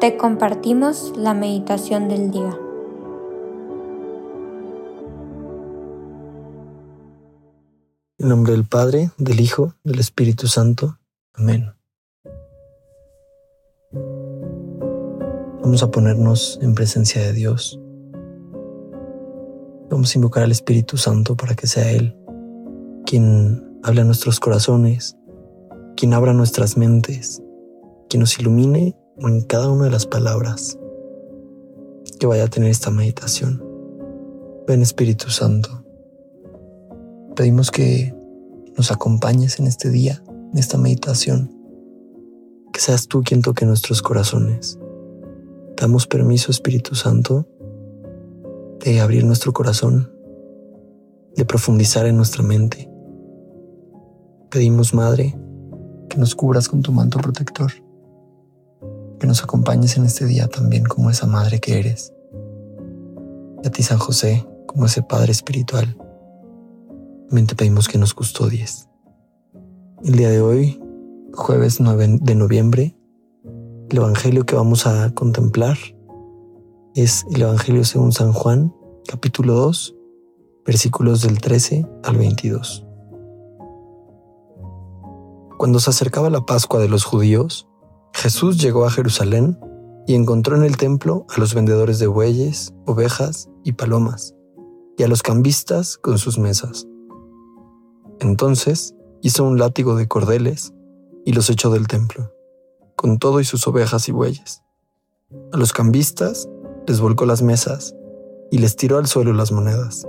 te compartimos la meditación del día. En nombre del Padre, del Hijo, del Espíritu Santo. Amén. Vamos a ponernos en presencia de Dios. Vamos a invocar al Espíritu Santo para que sea Él quien hable a nuestros corazones, quien abra nuestras mentes, quien nos ilumine en cada una de las palabras que vaya a tener esta meditación. Ven Espíritu Santo, pedimos que nos acompañes en este día, en esta meditación, que seas tú quien toque nuestros corazones. Damos permiso Espíritu Santo de abrir nuestro corazón, de profundizar en nuestra mente. Pedimos, Madre, que nos cubras con tu manto protector que nos acompañes en este día también como esa madre que eres. Y a ti, San José, como ese Padre espiritual, también te pedimos que nos custodies. El día de hoy, jueves 9 de noviembre, el Evangelio que vamos a contemplar es el Evangelio según San Juan, capítulo 2, versículos del 13 al 22. Cuando se acercaba la Pascua de los judíos, Jesús llegó a Jerusalén y encontró en el templo a los vendedores de bueyes, ovejas y palomas, y a los cambistas con sus mesas. Entonces hizo un látigo de cordeles y los echó del templo, con todo y sus ovejas y bueyes. A los cambistas les volcó las mesas y les tiró al suelo las monedas.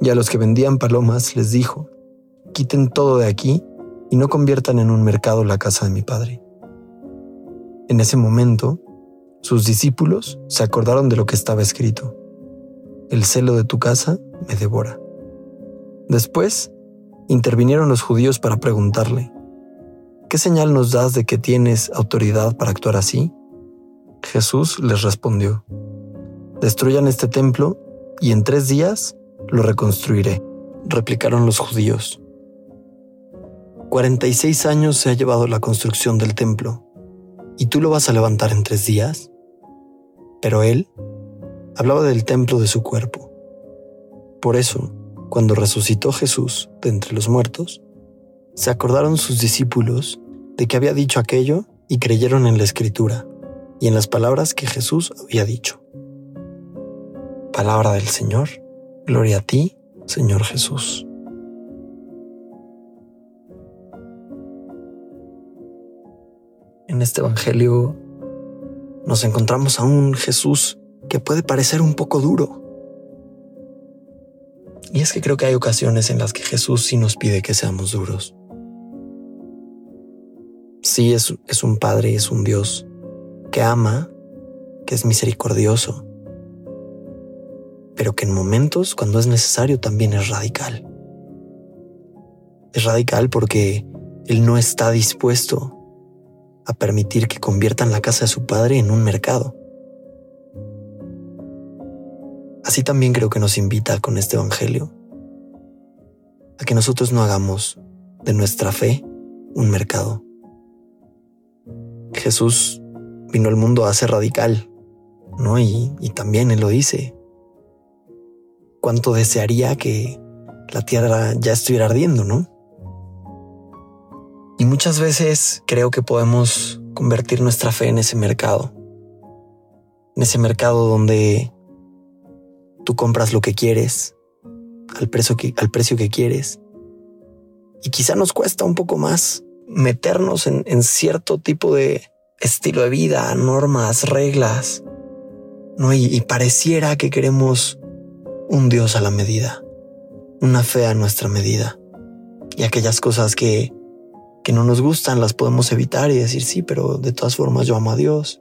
Y a los que vendían palomas les dijo, quiten todo de aquí y no conviertan en un mercado la casa de mi padre. En ese momento, sus discípulos se acordaron de lo que estaba escrito. El celo de tu casa me devora. Después, intervinieron los judíos para preguntarle, ¿qué señal nos das de que tienes autoridad para actuar así? Jesús les respondió, destruyan este templo y en tres días lo reconstruiré, replicaron los judíos. 46 años se ha llevado la construcción del templo ¿y tú lo vas a levantar en tres días? Pero él hablaba del templo de su cuerpo. Por eso, cuando resucitó Jesús de entre los muertos, se acordaron sus discípulos de que había dicho aquello y creyeron en la escritura y en las palabras que Jesús había dicho. Palabra del Señor, gloria a ti, Señor Jesús. En este Evangelio nos encontramos a un Jesús que puede parecer un poco duro. Y es que creo que hay ocasiones en las que Jesús sí nos pide que seamos duros. Sí es, es un Padre, es un Dios que ama, que es misericordioso, pero que en momentos, cuando es necesario, también es radical. Es radical porque Él no está dispuesto a permitir que conviertan la casa de su padre en un mercado. Así también creo que nos invita con este Evangelio a que nosotros no hagamos de nuestra fe un mercado. Jesús vino al mundo a ser radical, ¿no? Y, y también Él lo dice. ¿Cuánto desearía que la tierra ya estuviera ardiendo, ¿no? Y muchas veces creo que podemos convertir nuestra fe en ese mercado. En ese mercado donde tú compras lo que quieres, al precio que, al precio que quieres. Y quizá nos cuesta un poco más meternos en, cierto tipo de estilo de vida, normas, reglas. ¿no? y pareciera que queremos un Dios a la medida, una fe a nuestra medida. Y aquellas cosas que que no nos gustan las podemos evitar y decir sí, pero de todas formas yo amo a Dios.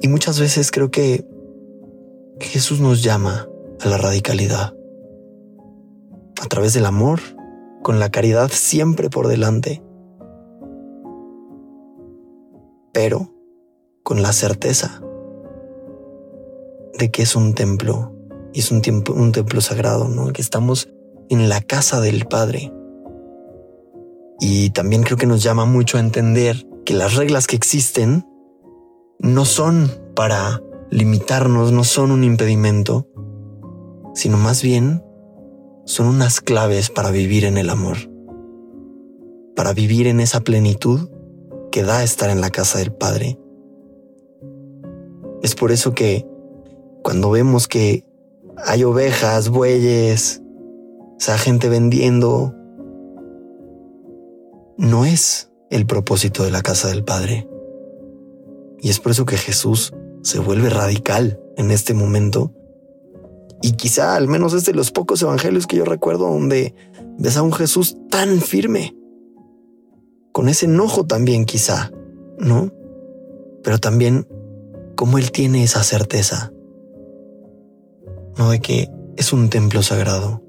Y muchas veces creo que Jesús nos llama a la radicalidad. A través del amor, con la caridad siempre por delante. Pero con la certeza de que es un templo y es un, un templo sagrado, ¿no? Que estamos en la casa del Padre y también creo que nos llama mucho a entender que las reglas que existen no son para limitarnos, no son un impedimento, sino más bien son unas claves para vivir en el amor, para vivir en esa plenitud que da estar en la casa del Padre. Es por eso que cuando vemos que hay ovejas, bueyes, esa gente vendiendo, no es el propósito de la casa del Padre. Y es por eso que Jesús se vuelve radical en este momento. Y quizá al menos es de los pocos evangelios que yo recuerdo donde ves a un Jesús tan firme, con ese enojo también quizá, ¿no? Pero también como Él tiene esa certeza, ¿no? De que es un templo sagrado.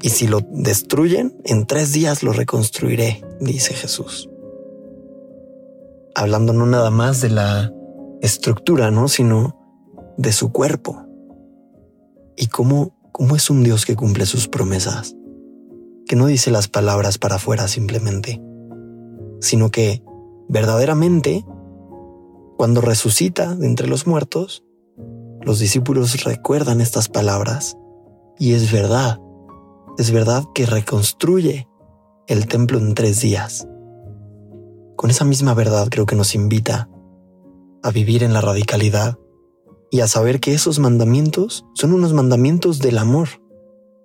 Y si lo destruyen, en tres días lo reconstruiré, dice Jesús hablando no nada más de la estructura, ¿no? Sino de su cuerpo. Y cómo, cómo es un Dios que cumple sus promesas. Que no dice las palabras para afuera simplemente, sino que verdaderamente, cuando resucita de entre los muertos, los discípulos recuerdan estas palabras y es verdad, es verdad que reconstruye el templo en tres días con esa misma verdad creo que nos invita a vivir en la radicalidad y a saber que esos mandamientos son unos mandamientos del amor,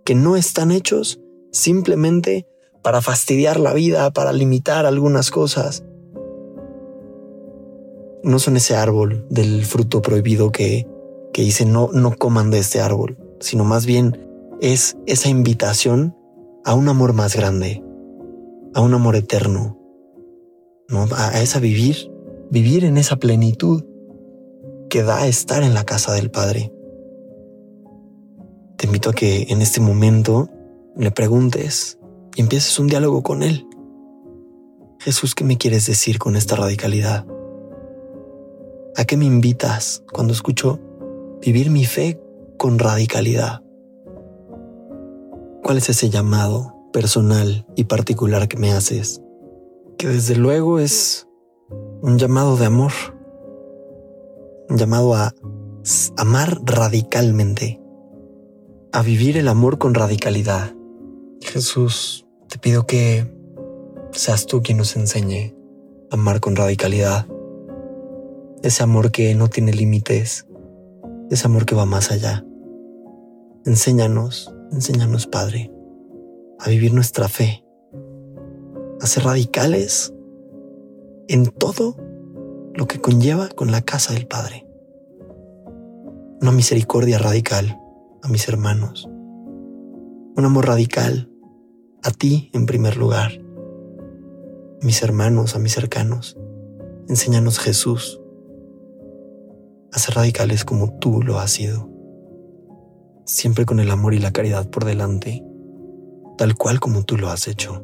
que no están hechos simplemente para fastidiar la vida, para limitar algunas cosas. No son ese árbol del fruto prohibido que, que dice no, no coman de este árbol, sino más bien es esa invitación a un amor más grande, a un amor eterno, a, esa vivir, vivir en esa plenitud que da estar en la casa del Padre. Te invito a que en este momento le preguntes y empieces un diálogo con Él. Jesús, ¿qué me quieres decir con esta radicalidad? ¿A qué me invitas cuando escucho vivir mi fe con radicalidad? ¿Cuál es ese llamado personal y particular que me haces? que desde luego es un llamado de amor, un llamado a amar radicalmente, a vivir el amor con radicalidad. Jesús, te pido que seas tú quien nos enseñe a amar con radicalidad, ese amor que no tiene límites, ese amor que va más allá. Enséñanos, enséñanos, Padre, a vivir nuestra fe a ser radicales en todo lo que conlleva con la casa del Padre. Una misericordia radical a mis hermanos. Un amor radical a ti en primer lugar. A mis hermanos, a mis cercanos. Enséñanos Jesús a ser radicales como tú lo has sido. Siempre con el amor y la caridad por delante, tal cual como tú lo has hecho.